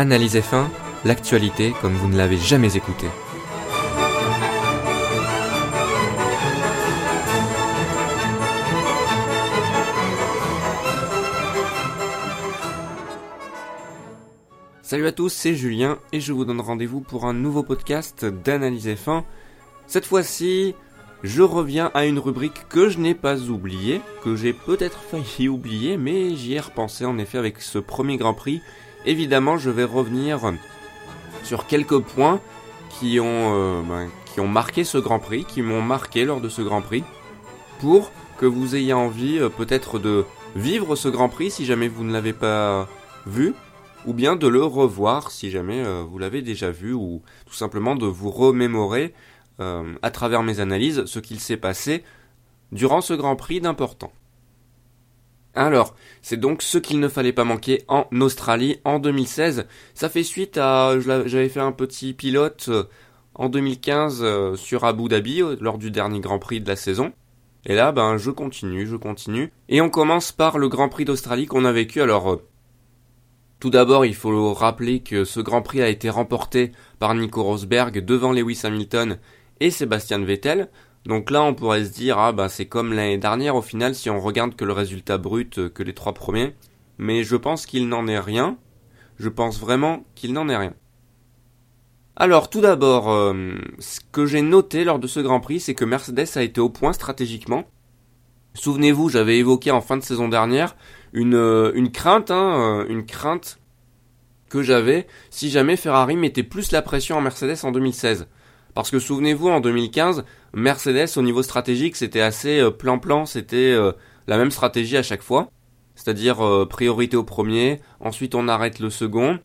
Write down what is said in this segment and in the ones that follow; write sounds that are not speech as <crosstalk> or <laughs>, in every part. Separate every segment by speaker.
Speaker 1: Analyse F1, l'actualité comme vous ne l'avez jamais écouté. Salut à tous, c'est Julien et je vous donne rendez-vous pour un nouveau podcast d'Analyse F1. Cette fois-ci, je reviens à une rubrique que je n'ai pas oubliée, que j'ai peut-être failli <laughs> oublier, mais j'y ai repensé en effet avec ce premier Grand Prix. Évidemment, je vais revenir sur quelques points qui ont, euh, ben, qui ont marqué ce Grand Prix, qui m'ont marqué lors de ce Grand Prix, pour que vous ayez envie euh, peut-être de vivre ce Grand Prix si jamais vous ne l'avez pas vu, ou bien de le revoir si jamais euh, vous l'avez déjà vu, ou tout simplement de vous remémorer à travers mes analyses ce qu'il s'est passé durant ce Grand Prix d'important. Alors, c'est donc ce qu'il ne fallait pas manquer en Australie en 2016. Ça fait suite à, j'avais fait un petit pilote euh, en 2015 euh, sur Abu Dhabi lors du dernier Grand Prix de la saison. Et là, ben, je continue, je continue. Et on commence par le Grand Prix d'Australie qu'on a vécu. Alors, tout d'abord, il faut rappeler que ce Grand Prix a été remporté par Nico Rosberg devant Lewis Hamilton et Sébastien Vettel. Donc là, on pourrait se dire, ah bah c'est comme l'année dernière au final si on regarde que le résultat brut euh, que les trois premiers. Mais je pense qu'il n'en est rien. Je pense vraiment qu'il n'en est rien. Alors tout d'abord, euh, ce que j'ai noté lors de ce Grand Prix, c'est que Mercedes a été au point stratégiquement. Souvenez-vous, j'avais évoqué en fin de saison dernière une, euh, une crainte, hein, une crainte que j'avais si jamais Ferrari mettait plus la pression en Mercedes en 2016. Parce que souvenez-vous, en 2015, Mercedes, au niveau stratégique, c'était assez euh, plan-plan, c'était euh, la même stratégie à chaque fois. C'est-à-dire euh, priorité au premier, ensuite on arrête le second.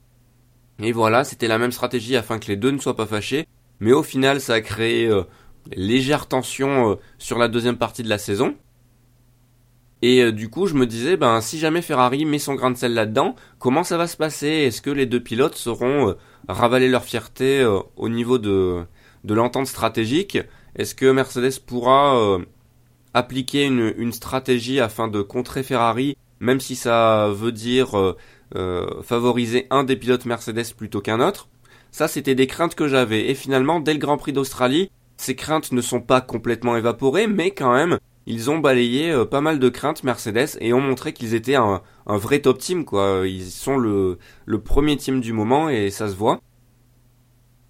Speaker 1: Et voilà, c'était la même stratégie afin que les deux ne soient pas fâchés. Mais au final, ça a créé légère tension sur la deuxième partie de la saison. Et du coup, je me disais, ben, si jamais Ferrari met son grain de sel là-dedans, comment ça va se passer? Est-ce que les deux pilotes sauront ravaler leur fierté au niveau de, de l'entente stratégique? Est-ce que Mercedes pourra euh, appliquer une, une, stratégie afin de contrer Ferrari, même si ça veut dire euh, euh, favoriser un des pilotes Mercedes plutôt qu'un autre? Ça, c'était des craintes que j'avais. Et finalement, dès le Grand Prix d'Australie, ces craintes ne sont pas complètement évaporées, mais quand même, ils ont balayé pas mal de craintes Mercedes et ont montré qu'ils étaient un, un, vrai top team, quoi. Ils sont le, premier team du moment et ça se voit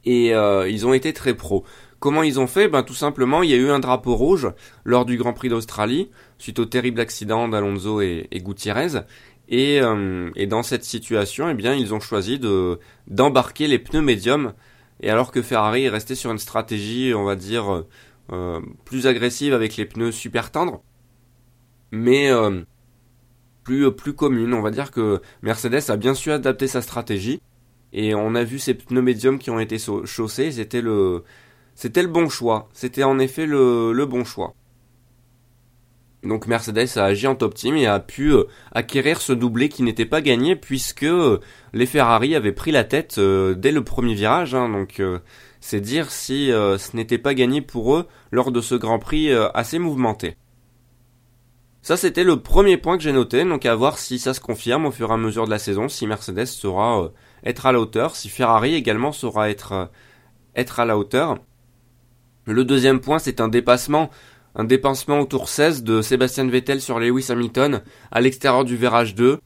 Speaker 1: et euh, ils ont été très pros. Comment ils ont fait? Ben tout simplement, il y a eu un drapeau rouge lors du Grand Prix d'Australie suite au terrible accident d'Alonso et, Gutiérrez. Et, euh, et, dans cette situation, eh bien, ils ont choisi de d'embarquer les pneus médiums. Et alors que Ferrari est resté sur une stratégie, on va dire, euh, plus agressive avec les pneus super tendres, mais plus plus commune. On va dire que Mercedes a bien su adapter sa stratégie et on a vu ces pneus médiums qui ont été chaussés, c'était le, c'était le bon choix. C'était en effet le, le, bon choix. Donc Mercedes a agi en top team et a pu euh, acquérir ce doublé qui n'était pas gagné puisque euh, les Ferrari avaient pris la tête euh, dès le premier virage. Hein, donc c'est dire si ce n'était pas gagné pour eux lors de ce Grand Prix assez mouvementé. Ça c'était le premier point que j'ai noté, donc à voir si ça se confirme au fur et à mesure de la saison, si Mercedes sera être à la hauteur, si Ferrari également saura être, être à la hauteur. Le deuxième point, c'est un dépassement, un dépassement au tour 16 de Sébastien Vettel sur Lewis Hamilton à l'extérieur du virage 2.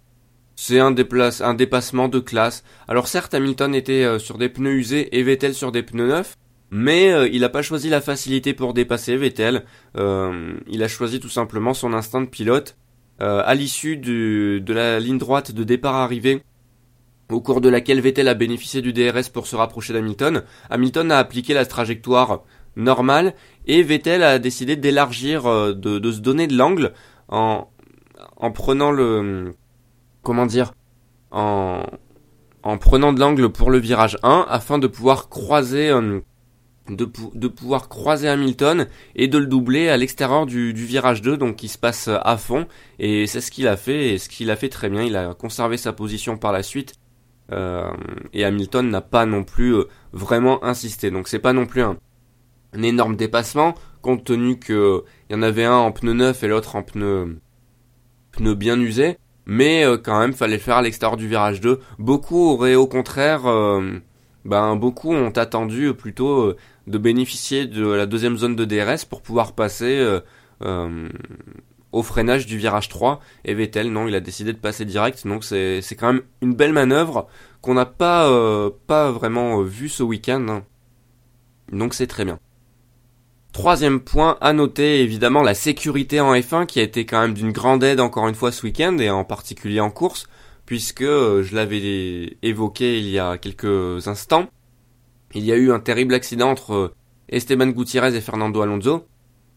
Speaker 1: C'est un, dépassement de classe. Alors certes, Hamilton était euh, sur des pneus usés et Vettel sur des pneus neufs, mais euh, il n'a pas choisi la facilité pour dépasser Vettel. il a choisi tout simplement son instinct de pilote. à l'issue de la ligne droite de départ-arrivée, au cours de laquelle Vettel a bénéficié du DRS pour se rapprocher d'Hamilton, Hamilton a appliqué la trajectoire normale et Vettel a décidé d'élargir, euh, de, de, se donner de l'angle en, en prenant le... comment dire en, en prenant de l'angle pour le virage 1 afin de pouvoir croiser euh, de, de, pouvoir croiser Hamilton et de le doubler à l'extérieur du, du, virage 2 donc qui se passe à fond et c'est ce qu'il a fait et ce qu'il a fait très bien il a conservé sa position par la suite euh, et Hamilton n'a pas non plus euh, vraiment insisté. Donc c'est pas non plus un, énorme dépassement, compte tenu que il y en avait un en pneu neuf et l'autre en pneu, pneu bien usé. mais quand même fallait le faire à l'extérieur du virage 2. Beaucoup auraient au contraire, ben beaucoup ont attendu plutôt de bénéficier de la deuxième zone de DRS pour pouvoir passer au freinage du virage 3 et Vettel non il a décidé de passer direct donc c'est quand même une belle manœuvre qu'on n'a pas euh, pas vraiment euh, vu ce week-end hein. donc c'est très bien Troisième point à noter, évidemment la sécurité en F1 qui a été quand même d'une grande aide encore une fois ce week-end et en particulier en course, puisque euh, je l'avais évoqué il y a quelques instants. Il y a eu un terrible accident entre Esteban Gutiérrez et Fernando Alonso,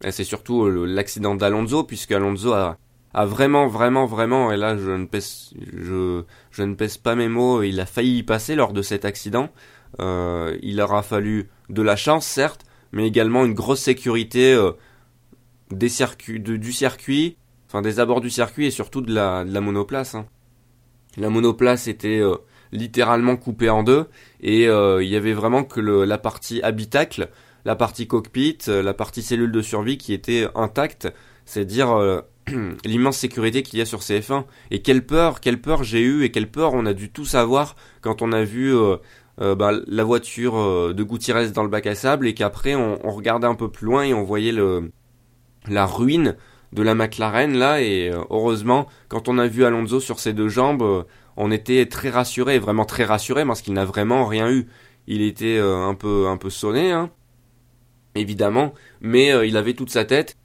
Speaker 1: c'est surtout euh, l'accident d'Alonso, puisque Alonso a, a vraiment, vraiment, vraiment, et là je ne pèse, je, je ne pèse pas mes mots, il a failli y passer lors de cet accident. Euh, il aura fallu de la chance, certes, mais également une grosse sécurité euh, du circuit, enfin des abords du circuit et surtout de la, monoplace. Hein. La monoplace était euh, littéralement coupée en deux et il y avait vraiment que la partie habitacle la partie cockpit, euh, la partie cellule de survie qui était intacte, c'est dire euh, <clears throat> l'immense sécurité qu'il y a sur CF1 et quelle peur, quelle peur j'ai eu et quelle peur on a dû tout savoir quand on a vu euh, bah, la voiture de Gutiérrez dans le bac à sable et qu'après on, regardait un peu plus loin et on voyait le la ruine de la McLaren là et heureusement quand on a vu Alonso sur ses deux jambes on était très rassuré vraiment très rassuré parce qu'il n'a vraiment rien eu il était un peu un peu sonné hein évidemment, mais euh, il avait toute sa tête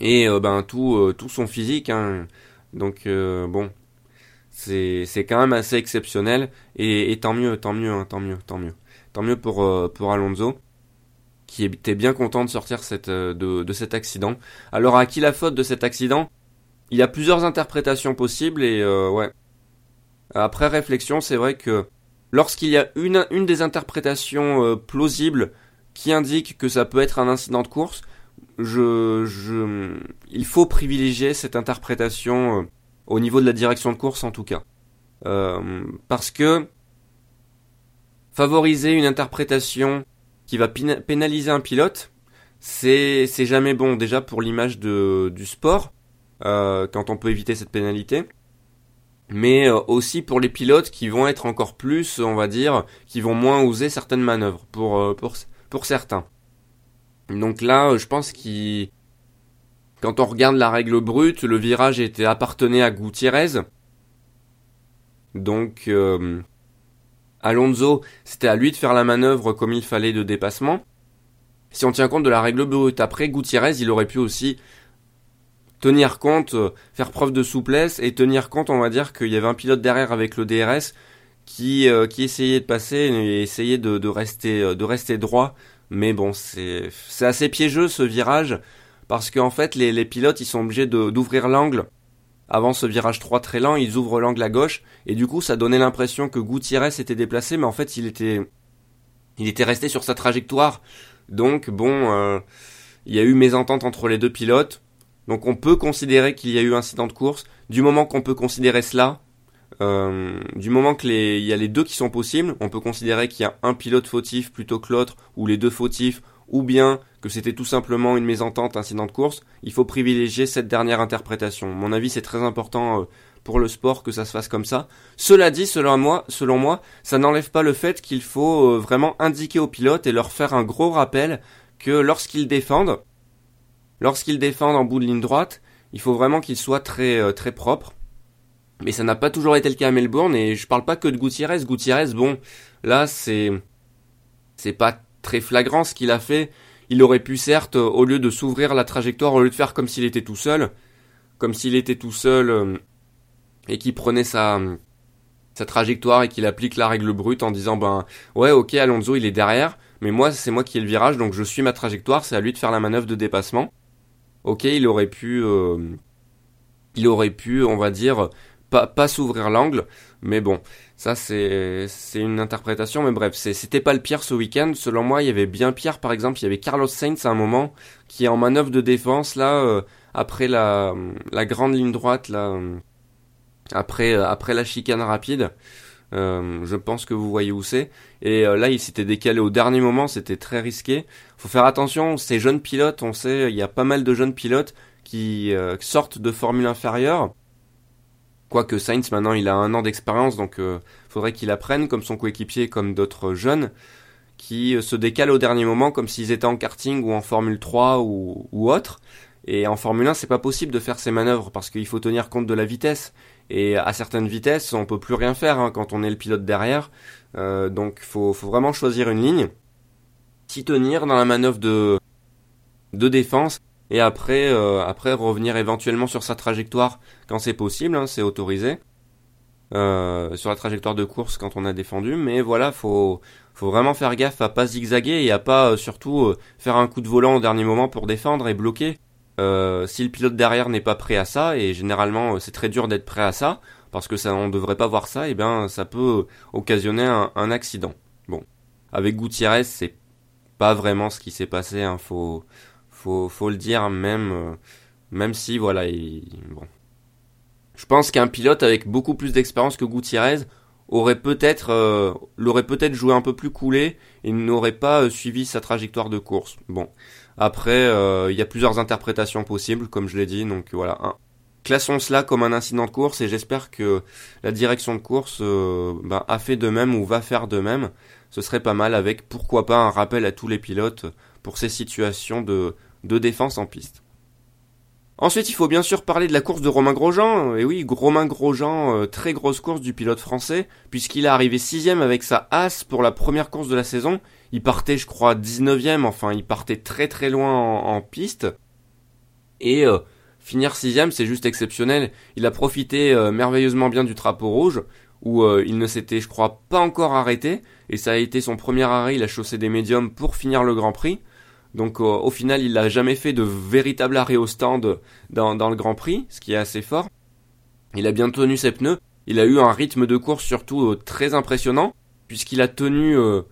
Speaker 1: et euh, ben tout euh, tout son physique. Hein. Donc bon, c'est quand même assez exceptionnel et, tant mieux, tant mieux, hein, tant mieux, tant mieux, tant mieux pour pour Alonso qui était bien content de sortir cette de, de cet accident. Alors à qui la faute de cet accident? Il y a plusieurs interprétations possibles et ouais. Après réflexion, c'est vrai que lorsqu'il y a une, une des interprétations plausibles qui indique que ça peut être un incident de course, je, je, il faut privilégier cette interprétation euh, au niveau de la direction de course en tout cas. Euh, parce que favoriser une interprétation qui va pénaliser un pilote, c'est jamais bon déjà pour l'image du sport euh, quand on peut éviter cette pénalité, mais euh, aussi pour les pilotes qui vont être encore plus, on va dire, qui vont moins oser certaines manœuvres pour pour pour certains. Donc là, je pense qu'il quand on regarde la règle brute, le virage était appartenait à Gutiérrez. Donc euh, Alonso, c'était à lui de faire la manœuvre comme il fallait de dépassement. Si on tient compte de la règle brute après, Gutiérrez, il aurait pu aussi tenir compte, euh, faire preuve de souplesse et tenir compte, on va dire, qu'il y avait un pilote derrière avec le DRS qui, euh, qui essayait de passer et essayait de, rester, de rester droit. Mais bon, c'est assez piégeux ce virage parce qu'en fait, les, les pilotes, ils sont obligés d'ouvrir l'angle. Avant ce virage 3 très lent, ils ouvrent l'angle à gauche et du coup, ça donnait l'impression que Gutiérrez s'était déplacé, mais en fait, il était, il était resté sur sa trajectoire. Donc bon, euh, il y a eu mésentente entre les deux pilotes. Donc on peut considérer qu'il y a eu incident de course. Du moment qu'on peut considérer cela, euh, du moment que les, il y a les deux qui sont possibles, on peut considérer qu'il y a un pilote fautif plutôt que l'autre, ou les deux fautifs, ou bien que c'était tout simplement une mésentente, incident de course. Il faut privilégier cette dernière interprétation. mon avis, c'est très important euh, pour le sport que ça se fasse comme ça. Cela dit, selon moi, selon moi, ça n'enlève pas le fait qu'il faut euh, vraiment indiquer aux pilotes et leur faire un gros rappel que lorsqu'ils défendent, lorsqu'ils défendent en bout de ligne droite, il faut vraiment qu'ils soient très très propres mais ça n'a pas toujours été le cas à Melbourne et je parle pas que de Gutiérrez. Gutiérrez, bon, là c'est c'est pas très flagrant ce qu'il a fait. Il aurait pu certes, au lieu de s'ouvrir la trajectoire, au lieu de faire comme s'il était tout seul, comme s'il était tout seul euh, et qu'il prenait sa sa trajectoire et qu'il applique la règle brute en disant ben ouais ok Alonso il est derrière, mais moi c'est moi qui ai le virage donc je suis ma trajectoire, c'est à lui de faire la manœuvre de dépassement. Ok il aurait pu euh, il aurait pu on va dire pas, s'ouvrir l'angle, mais bon, ça c'est une interprétation, mais bref, c'était pas le pire ce week-end. Selon moi, il y avait bien pire. Par exemple, il y avait Carlos Sainz à un moment qui est en manœuvre de défense là euh, après la la grande ligne droite là euh, après euh, après la chicane rapide. je pense que vous voyez où c'est. Et là, il s'était décalé au dernier moment, c'était très risqué. Faut faire attention, ces jeunes pilotes, on sait, il y a pas mal de jeunes pilotes qui sortent de formule inférieure Quoique Sainz maintenant il a un an d'expérience donc euh, faudrait qu'il apprenne comme son coéquipier comme d'autres jeunes qui se décalent au dernier moment comme s'ils étaient en karting ou en Formule 3 ou, ou autre. Et en Formule 1 c'est pas possible de faire ces manœuvres parce qu'il faut tenir compte de la vitesse. Et à certaines vitesses on peut plus rien faire hein, quand on est le pilote derrière. Euh, donc faut, faut vraiment choisir une ligne, s'y tenir dans la manœuvre de, de défense et après, euh, après revenir éventuellement sur sa trajectoire quand c'est possible, hein, c'est autorisé. Euh, sur la trajectoire de course quand on a défendu, mais voilà, faut faut vraiment faire gaffe à pas zigzaguer et à pas euh, surtout faire un coup de volant au dernier moment pour défendre et bloquer. si le pilote derrière n'est pas prêt à ça, et généralement c'est très dur d'être prêt à ça, parce que ça on devrait pas voir ça, et bien ça peut occasionner un, un accident. Bon, avec Gutiérrez c'est pas vraiment ce qui s'est passé, hein, faut faut, faut le dire, même, euh, même si, voilà, il, bon. Je pense qu'un pilote avec beaucoup plus d'expérience que Gutiérrez aurait peut-être, euh, l'aurait peut-être joué un peu plus coulé et n'aurait pas euh, suivi sa trajectoire de course. Bon. Après, il y a plusieurs interprétations possibles, comme je l'ai dit, donc voilà. Classons cela comme un incident de course et j'espère que la direction de course ben, a fait de même ou va faire de même. Ce serait pas mal avec pourquoi pas un rappel à tous les pilotes pour ces situations de, de défense en piste. Ensuite, il faut bien sûr parler de la course de Romain Grosjean. Et oui, Romain Grosjean, euh, très grosse course du pilote français, puisqu'il est arrivé sixième avec sa As pour la première course de la saison. Il partait, je crois, 19ème, enfin, il partait très très loin en, piste. Et euh, finir sixième, c'est juste exceptionnel. Il a profité euh, merveilleusement bien du drapeau rouge, où il ne s'était, je crois, pas encore arrêté. Et ça a été son premier arrêt, il a des médiums pour finir le Grand Prix. Donc au final, il n'a jamais fait de véritable arrêt au stand dans, le Grand Prix, ce qui est assez fort. Il a bien tenu ses pneus. Il a eu un rythme de course surtout euh, très impressionnant, puisqu'il a tenu euh,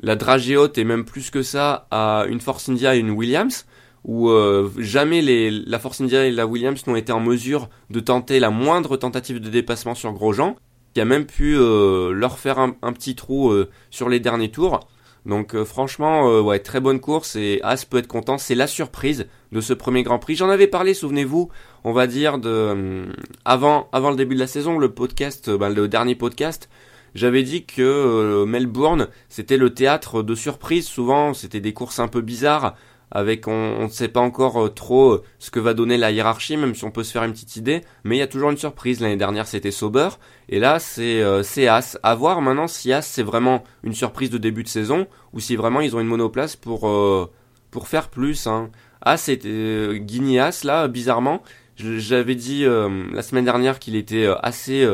Speaker 1: la dragée haute et même plus que ça à une Force India et une Williams, où euh, jamais la Force India et la Williams n'ont été en mesure de tenter la moindre tentative de dépassement sur Grosjean, qui a même pu leur faire un petit trou sur les derniers tours. Donc euh, franchement, euh, ouais, très bonne course et As peut être content. C'est la surprise de ce premier Grand Prix. J'en avais parlé, souvenez-vous, on va dire de euh, avant avant le début de la saison, le podcast, ben, le dernier podcast. J'avais dit que Melbourne, c'était le théâtre de surprises. Souvent, c'était des courses un peu bizarres avec on ne sait pas encore euh, trop euh, ce que va donner la hiérarchie, même si on peut se faire une petite idée, mais il y a toujours une surprise. L'année dernière c'était Sauber, et là c'est euh, As. À voir maintenant si As c'est vraiment une surprise de début de saison, ou si vraiment ils ont une monoplace pour, euh, pour faire plus. Hein. As c'était Guigny As là, bizarrement. J'avais dit la semaine dernière qu'il était assez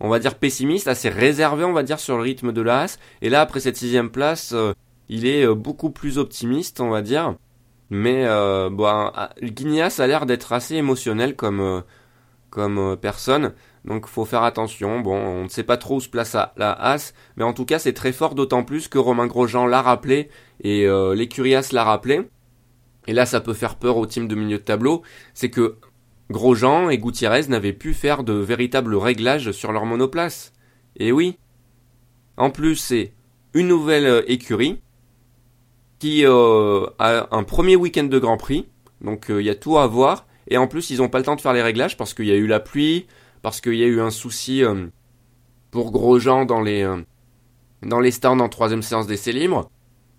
Speaker 1: on va dire pessimiste, assez réservé, on va dire, sur le rythme de la As. Et là, après cette sixième place, il est beaucoup plus optimiste, on va dire. Mais euh, ah, Guignas a l'air d'être assez émotionnel comme euh, comme euh, personne, donc faut faire attention. Bon, on ne sait pas trop où se place la As, mais en tout cas c'est très fort, d'autant plus que Romain Grosjean l'a rappelé et euh, l'écurie As l'a rappelé. Et là, ça peut faire peur au team de milieu de tableau, c'est que Grosjean et Gutiérrez n'avaient pu faire de véritables réglages sur leur monoplace. Et oui. En plus, c'est une nouvelle écurie qui euh, a un premier week-end de Grand Prix. Donc euh, il y a tout à voir. Et en plus, ils n'ont pas le temps de faire les réglages parce qu'il y a eu la pluie, parce qu'il y a eu un souci euh, pour Grosjean dans les dans les stands en troisième séance d'essai libre.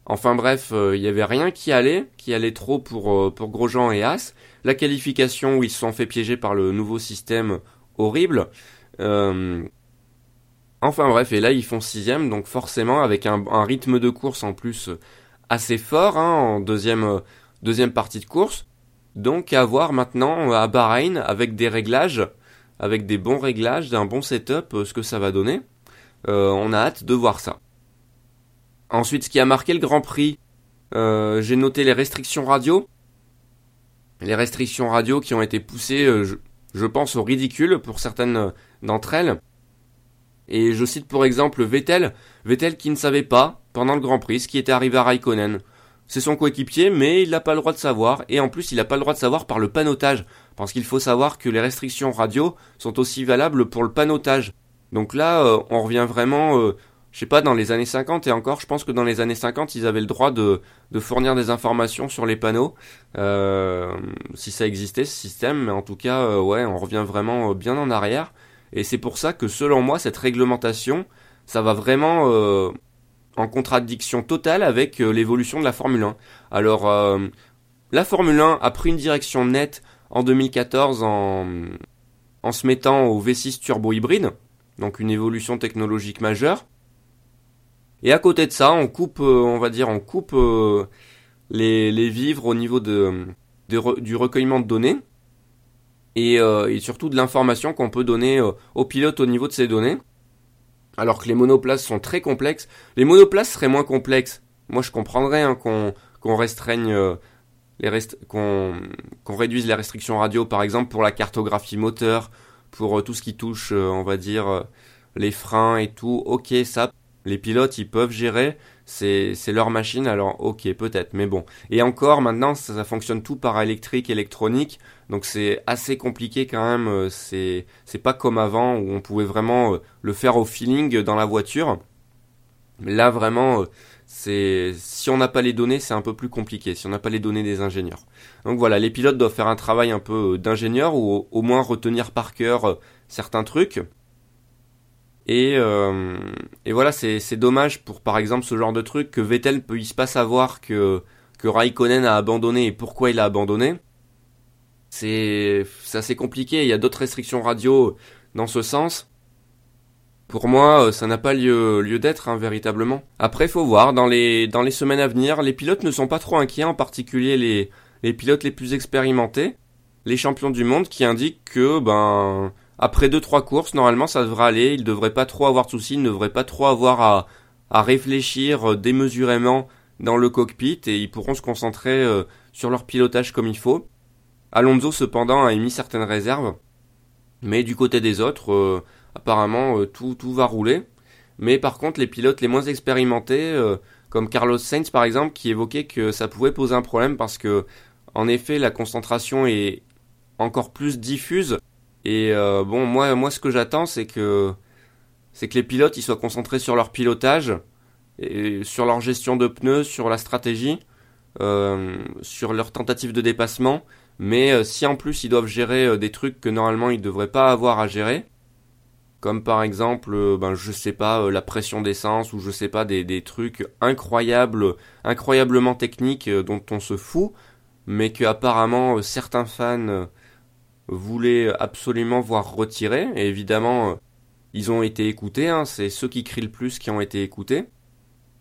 Speaker 1: Enfin bref, il n'y avait rien qui allait, qui allait trop pour pour Grosjean et As. La qualification où ils se sont fait piéger par le nouveau système horrible. enfin bref, et là ils font sixième, donc forcément avec un rythme de course en plus assez fort hein, en deuxième, euh, deuxième partie de course. Donc à voir maintenant à Bahreïn avec des réglages, avec des bons réglages, d'un bon setup, euh, ce que ça va donner. Euh, on a hâte de voir ça. Ensuite, ce qui a marqué le Grand Prix, j'ai noté les restrictions radio. Les restrictions radio qui ont été poussées, je, je, pense, au ridicule pour certaines d'entre elles. Et je cite pour exemple Vettel, Vettel qui ne savait pas pendant le Grand Prix ce qui était arrivé à Raikkonen. C'est son coéquipier, mais il n'a pas le droit de savoir, et en plus il n'a pas le droit de savoir par le panotage, parce qu'il faut savoir que les restrictions radio sont aussi valables pour le panotage. Donc là, euh, on revient vraiment, euh, je sais pas, dans les années 50, et encore, je pense que dans les années 50, ils avaient le droit de, fournir des informations sur les panneaux, euh, si ça existait, ce système, mais en tout cas, ouais, on revient vraiment bien en arrière. Et c'est pour ça que selon moi, cette réglementation, ça va vraiment euh, en contradiction totale avec euh, l'évolution de la Formule 1. Alors, euh, la Formule 1 a pris une direction nette en 2014 en, en se mettant au V6 turbo hybride, donc une évolution technologique majeure. Et à côté de ça, on coupe, on va dire, on coupe les, vivres au niveau de, du recueillement de données et surtout de l'information qu'on peut donner aux pilotes au niveau de ces données alors que les monoplaces sont très complexes. Les monoplaces seraient moins complexes. Moi, je comprendrais hein, qu'on qu'on restreigne euh, les rest qu'on qu'on réduise les restrictions radio, par exemple pour la cartographie moteur, pour euh, tout ce qui touche, euh, on va dire, les freins et tout. Ok, ça, les pilotes, ils peuvent gérer c'est leur machine alors ok peut-être mais bon et encore maintenant ça, fonctionne tout par électrique électronique donc c'est assez compliqué quand même euh, c'est c'est pas comme avant où on pouvait vraiment euh, le faire au feeling dans la voiture. Là vraiment euh, c'est si on n'a pas les données c'est un peu plus compliqué si on n'a pas les données des ingénieurs. Donc voilà les pilotes doivent faire un travail un peu d'ingénieur ou au moins retenir par cœur certains trucs. Et, et voilà, c'est dommage pour par exemple ce genre de truc que Vettel puisse pas savoir que, que Raikkonen a abandonné et pourquoi il a abandonné. C'est assez compliqué, il y a d'autres restrictions radio dans ce sens. Pour moi, ça n'a pas lieu, lieu d'être, hein, véritablement. Après, faut voir, dans les, dans les semaines à venir, les pilotes ne sont pas trop inquiets, en particulier les, pilotes les plus expérimentés, les champions du monde, qui indiquent que, ben, après deux trois courses, normalement ça devrait aller, il devrait pas trop avoir de soucis, il ne devrait pas trop avoir à, à réfléchir euh, démesurément dans le cockpit et ils pourront se concentrer euh, sur leur pilotage comme il faut. Alonso cependant a émis certaines réserves, mais du côté des autres, euh, apparemment tout, tout va rouler. Mais par contre les pilotes les moins expérimentés, comme Carlos Sainz par exemple, qui évoquait que ça pouvait poser un problème parce que en effet la concentration est encore plus diffuse et euh, bon, moi, moi, ce que j'attends, c'est que c'est que les pilotes ils soient concentrés sur leur pilotage et sur leur gestion de pneus, sur la stratégie, euh, sur leur tentative de dépassement. Mais euh, si en plus ils doivent gérer des trucs que normalement ils devraient pas avoir à gérer, comme par exemple, ben je sais pas, la pression d'essence ou je sais pas des, des trucs incroyables, incroyablement techniques dont on se fout, mais que apparemment certains fans voulaient absolument voir retirer. Et évidemment, euh, ils ont été écoutés. Hein, c'est ceux qui crient le plus qui ont été écoutés.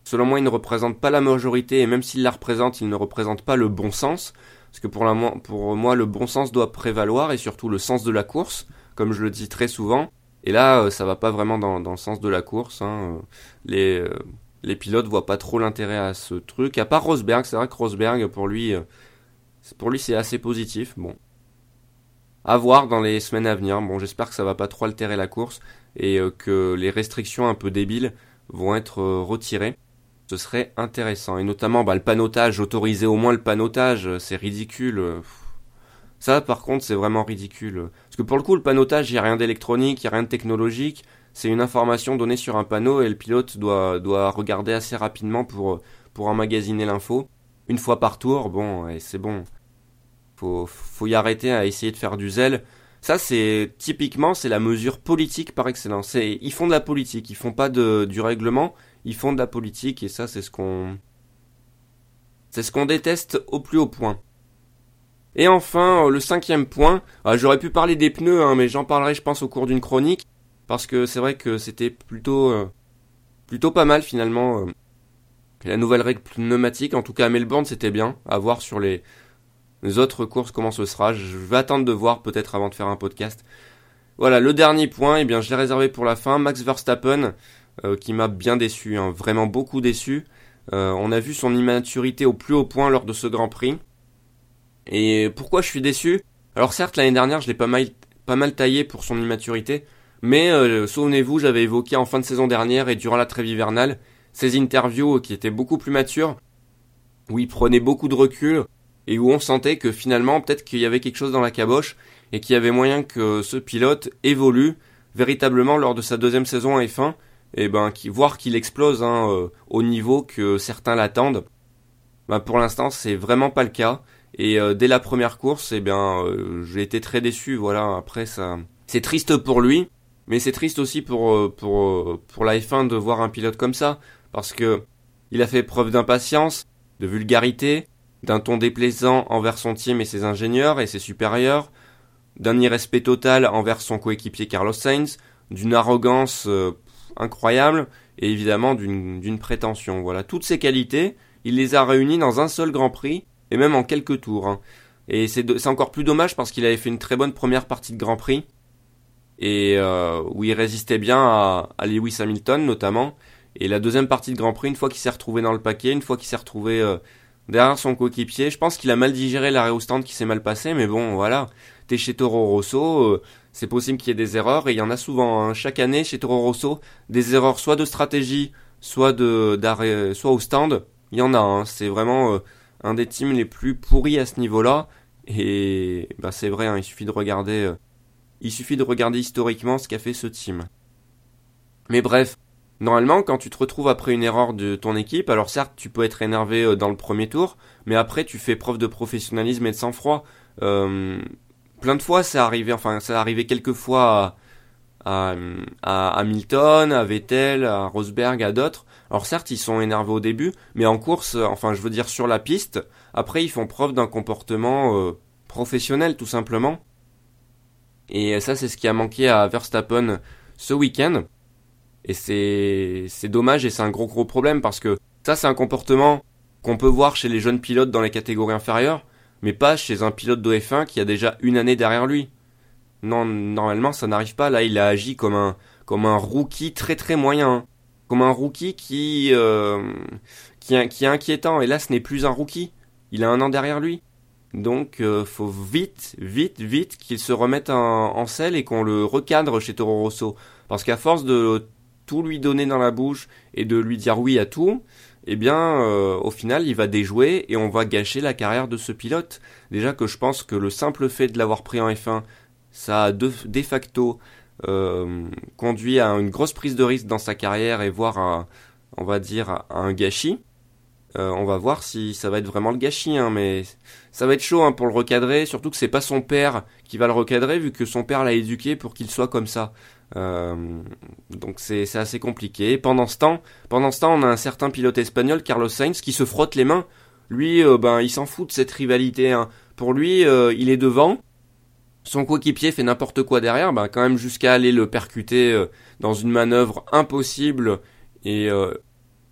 Speaker 1: Selon moi, ils ne représentent pas la majorité, et même s'ils la représentent, ils ne représentent pas le bon sens. Parce que pour, moi, le bon sens doit prévaloir, et surtout le sens de la course, comme je le dis très souvent. Et là, euh, ça va pas vraiment dans, le sens de la course. Hein. Les, euh, les pilotes voient pas trop l'intérêt à ce truc. À part Rosberg, c'est vrai que Rosberg, pour lui, pour lui, c'est assez positif. Bon, à voir dans les semaines à venir. Bon, j'espère que ça va pas trop altérer la course et euh, que les restrictions un peu débiles vont être euh, retirées. Ce serait intéressant. Et notamment, bah, le panotage, autoriser au moins le panotage, euh, c'est ridicule. Ça, par contre, c'est vraiment ridicule. Parce que pour le coup, le panotage, il n'y a rien d'électronique, il n'y a rien de technologique. C'est une information donnée sur un panneau et le pilote doit, regarder assez rapidement pour, pour emmagasiner l'info. Une fois par tour, bon, et c'est bon. Faut, faut y arrêter à essayer de faire du zèle. Ça, c'est typiquement, c'est la mesure politique par excellence. Ils font de la politique, ils font pas de, du règlement, ils font de la politique et ça, c'est ce qu'on, c'est ce qu'on déteste au plus haut point. Et enfin, euh, le cinquième point, ah, j'aurais pu parler des pneus, hein, mais j'en parlerai, je pense, au cours d'une chronique, parce que c'est vrai que c'était plutôt, euh, plutôt pas mal finalement. Euh, la nouvelle règle pneumatique, en tout cas à Melbourne, c'était bien à voir sur les, les autres courses, comment ce sera. Je vais attendre de voir peut-être avant de faire un podcast. Voilà, le dernier point, eh bien, je l'ai réservé pour la fin. Max Verstappen, euh, qui m'a bien déçu, hein, vraiment beaucoup déçu. Euh, on a vu son immaturité au plus haut point lors de ce Grand Prix. Et pourquoi je suis déçu? Alors certes, l'année dernière, je l'ai pas mal, pas mal taillé pour son immaturité. Mais euh, souvenez-vous, j'avais évoqué en fin de saison dernière et durant la trêve hivernale ses interviews qui étaient beaucoup plus matures, où il prenait beaucoup de recul, et où on sentait que finalement peut-être qu'il y avait quelque chose dans la caboche et qu'il y avait moyen que ce pilote évolue véritablement lors de sa deuxième saison en F1 et ben qui qu'il explose hein, euh, au niveau que certains l'attendent. Ben, pour l'instant c'est vraiment pas le cas et euh, dès la première course eh bien euh, j'ai été très déçu voilà après ça c'est triste pour lui Mais c'est triste aussi pour, pour, pour la F1 de voir un pilote comme ça, parce que il a fait preuve d'impatience, de vulgarité, d'un ton déplaisant envers son team et ses ingénieurs et ses supérieurs, d'un irrespect total envers son coéquipier Carlos Sainz, d'une arrogance incroyable et évidemment d'une prétention. Voilà, toutes ces qualités, il les a réunies dans un seul Grand Prix et même en quelques tours. Hein. Et c'est encore plus dommage parce qu'il avait fait une très bonne première partie de Grand Prix et euh, où il résistait bien à, Lewis Hamilton notamment. Et la deuxième partie de Grand Prix, une fois qu'il s'est retrouvé dans le paquet, une fois qu'il s'est retrouvé euh, derrière son coéquipier, je pense qu'il a mal digéré l'arrêt au stand qui s'est mal passé, mais bon, voilà, t'es chez Toro Rosso, euh, c'est possible qu'il y ait des erreurs, et il y en a souvent, hein. chaque année chez Toro Rosso, des erreurs soit de stratégie, soit de d'arrêt, soit au stand, il y en a, hein. c'est vraiment un des teams les plus pourris à ce niveau-là, et bah c'est vrai, hein, il suffit de regarder il suffit de regarder historiquement ce qu'a fait ce team. Mais bref, normalement, quand tu te retrouves après une erreur de ton équipe, alors certes, tu peux être énervé euh, dans le premier tour, mais après, tu fais preuve de professionnalisme et de sang-froid. Euh, plein de fois, ça arrivé, enfin, ça arrivé quelques fois à, à, Hamilton, à Vettel, à Rosberg, à d'autres. Alors certes, ils sont énervés au début, mais en course, euh, enfin, je veux dire sur la piste, après, ils font preuve d'un comportement professionnel, tout simplement. Et ça, c'est ce qui a manqué à Verstappen ce week-end. Et c'est, dommage et c'est un gros gros problème parce que ça, c'est un comportement qu'on peut voir chez les jeunes pilotes dans les catégories inférieures, mais pas chez un pilote de F1 qui a déjà une année derrière lui. Non, normalement, ça n'arrive pas. Là, il a agi comme un, comme un rookie très très moyen. Comme un rookie qui, euh, qui, qui est inquiétant. Et là, ce n'est plus un rookie. Il a un an derrière lui. Donc euh, faut vite, vite, vite qu'il se remette en, en selle et qu'on le recadre chez Toro Rosso. Parce qu'à force de tout lui donner dans la bouche et de lui dire oui à tout, eh bien euh, au final il va déjouer et on va gâcher la carrière de ce pilote. Déjà que je pense que le simple fait de l'avoir pris en F1, ça a de, facto euh, conduit à une grosse prise de risque dans sa carrière et voire à, on va dire, à un gâchis. Euh, on va voir si ça va être vraiment le gâchis, hein, mais ça va être chaud hein, pour le recadrer, surtout que c'est pas son père qui va le recadrer, vu que son père l'a éduqué pour qu'il soit comme ça. Euh, donc c'est assez compliqué. Pendant ce temps, pendant ce temps, on a un certain pilote espagnol, Carlos Sainz, qui se frotte les mains. Lui, euh, ben, il s'en fout de cette rivalité. Hein. Pour lui, il est devant. Son coéquipier fait n'importe quoi derrière, ben, quand même jusqu'à aller le percuter dans une manœuvre impossible et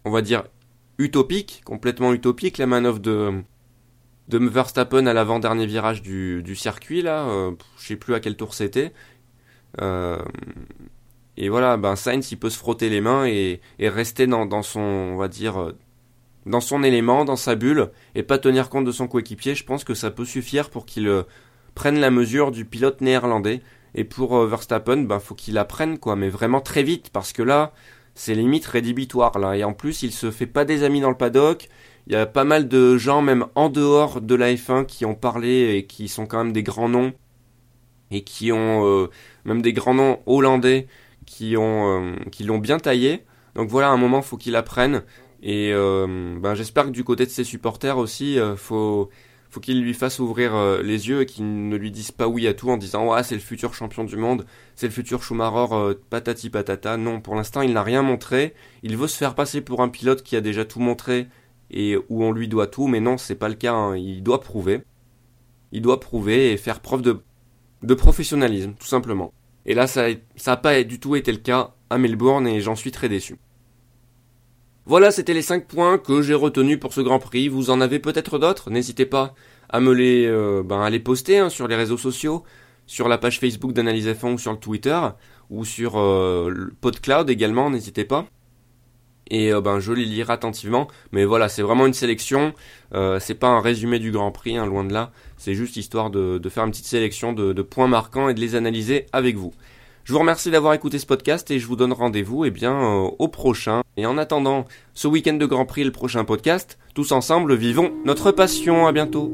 Speaker 1: on va dire utopique, complètement utopique, la manœuvre de, de Verstappen à l'avant-dernier virage du, du, circuit, là. Euh, je sais plus à quel tour c'était. Euh, et voilà, ben Sainz, il peut se frotter les mains et, rester dans, dans, son, on va dire, euh, dans son élément, dans sa bulle, et pas tenir compte de son coéquipier. Je pense que ça peut suffire pour qu'il euh, prenne la mesure du pilote néerlandais. Et pour Verstappen, ben faut qu'il apprenne, quoi, mais vraiment très vite, parce que là, c'est limite rédhibitoire là. Et en plus, il se fait pas des amis dans le paddock. Il y a pas mal de gens, même en dehors de la F1, qui ont parlé et qui sont quand même des grands noms. Et qui ont euh, même des grands noms hollandais qui ont euh, qui l'ont bien taillé. Donc voilà, à un moment, faut qu'il apprenne. Et euh, ben, j'espère que du côté de ses supporters aussi, faut faut qu'il lui fasse ouvrir les yeux et qu'il ne lui dise pas oui à tout en disant ouais c'est le futur champion du monde, c'est le futur Schumacher patati patata. Non, pour l'instant il n'a rien montré. Il veut se faire passer pour un pilote qui a déjà tout montré et où on lui doit tout, mais non c'est pas le cas. Hein. Il doit prouver, il doit prouver et faire preuve de de professionnalisme tout simplement. Et là ça ça a pas du tout été le cas à Melbourne et j'en suis très déçu. Voilà, c'était les 5 points que j'ai retenus pour ce Grand Prix. Vous en avez peut-être d'autres? N'hésitez pas à me les, euh, ben, à les poster hein, sur les réseaux sociaux, sur la page Facebook d'Analyse F1 ou sur le Twitter, ou sur euh, PodCloud également, n'hésitez pas. Et euh, ben je les lirai attentivement. Mais voilà, c'est vraiment une sélection. c'est pas un résumé du Grand Prix, hein, loin de là. C'est juste histoire de, de, faire une petite sélection de, de points marquants et de les analyser avec vous. Je vous remercie d'avoir écouté ce podcast et je vous donne rendez-vous eh bien euh, au prochain. Et en attendant ce week-end de Grand Prix, le prochain podcast, tous ensemble vivons notre passion. À bientôt.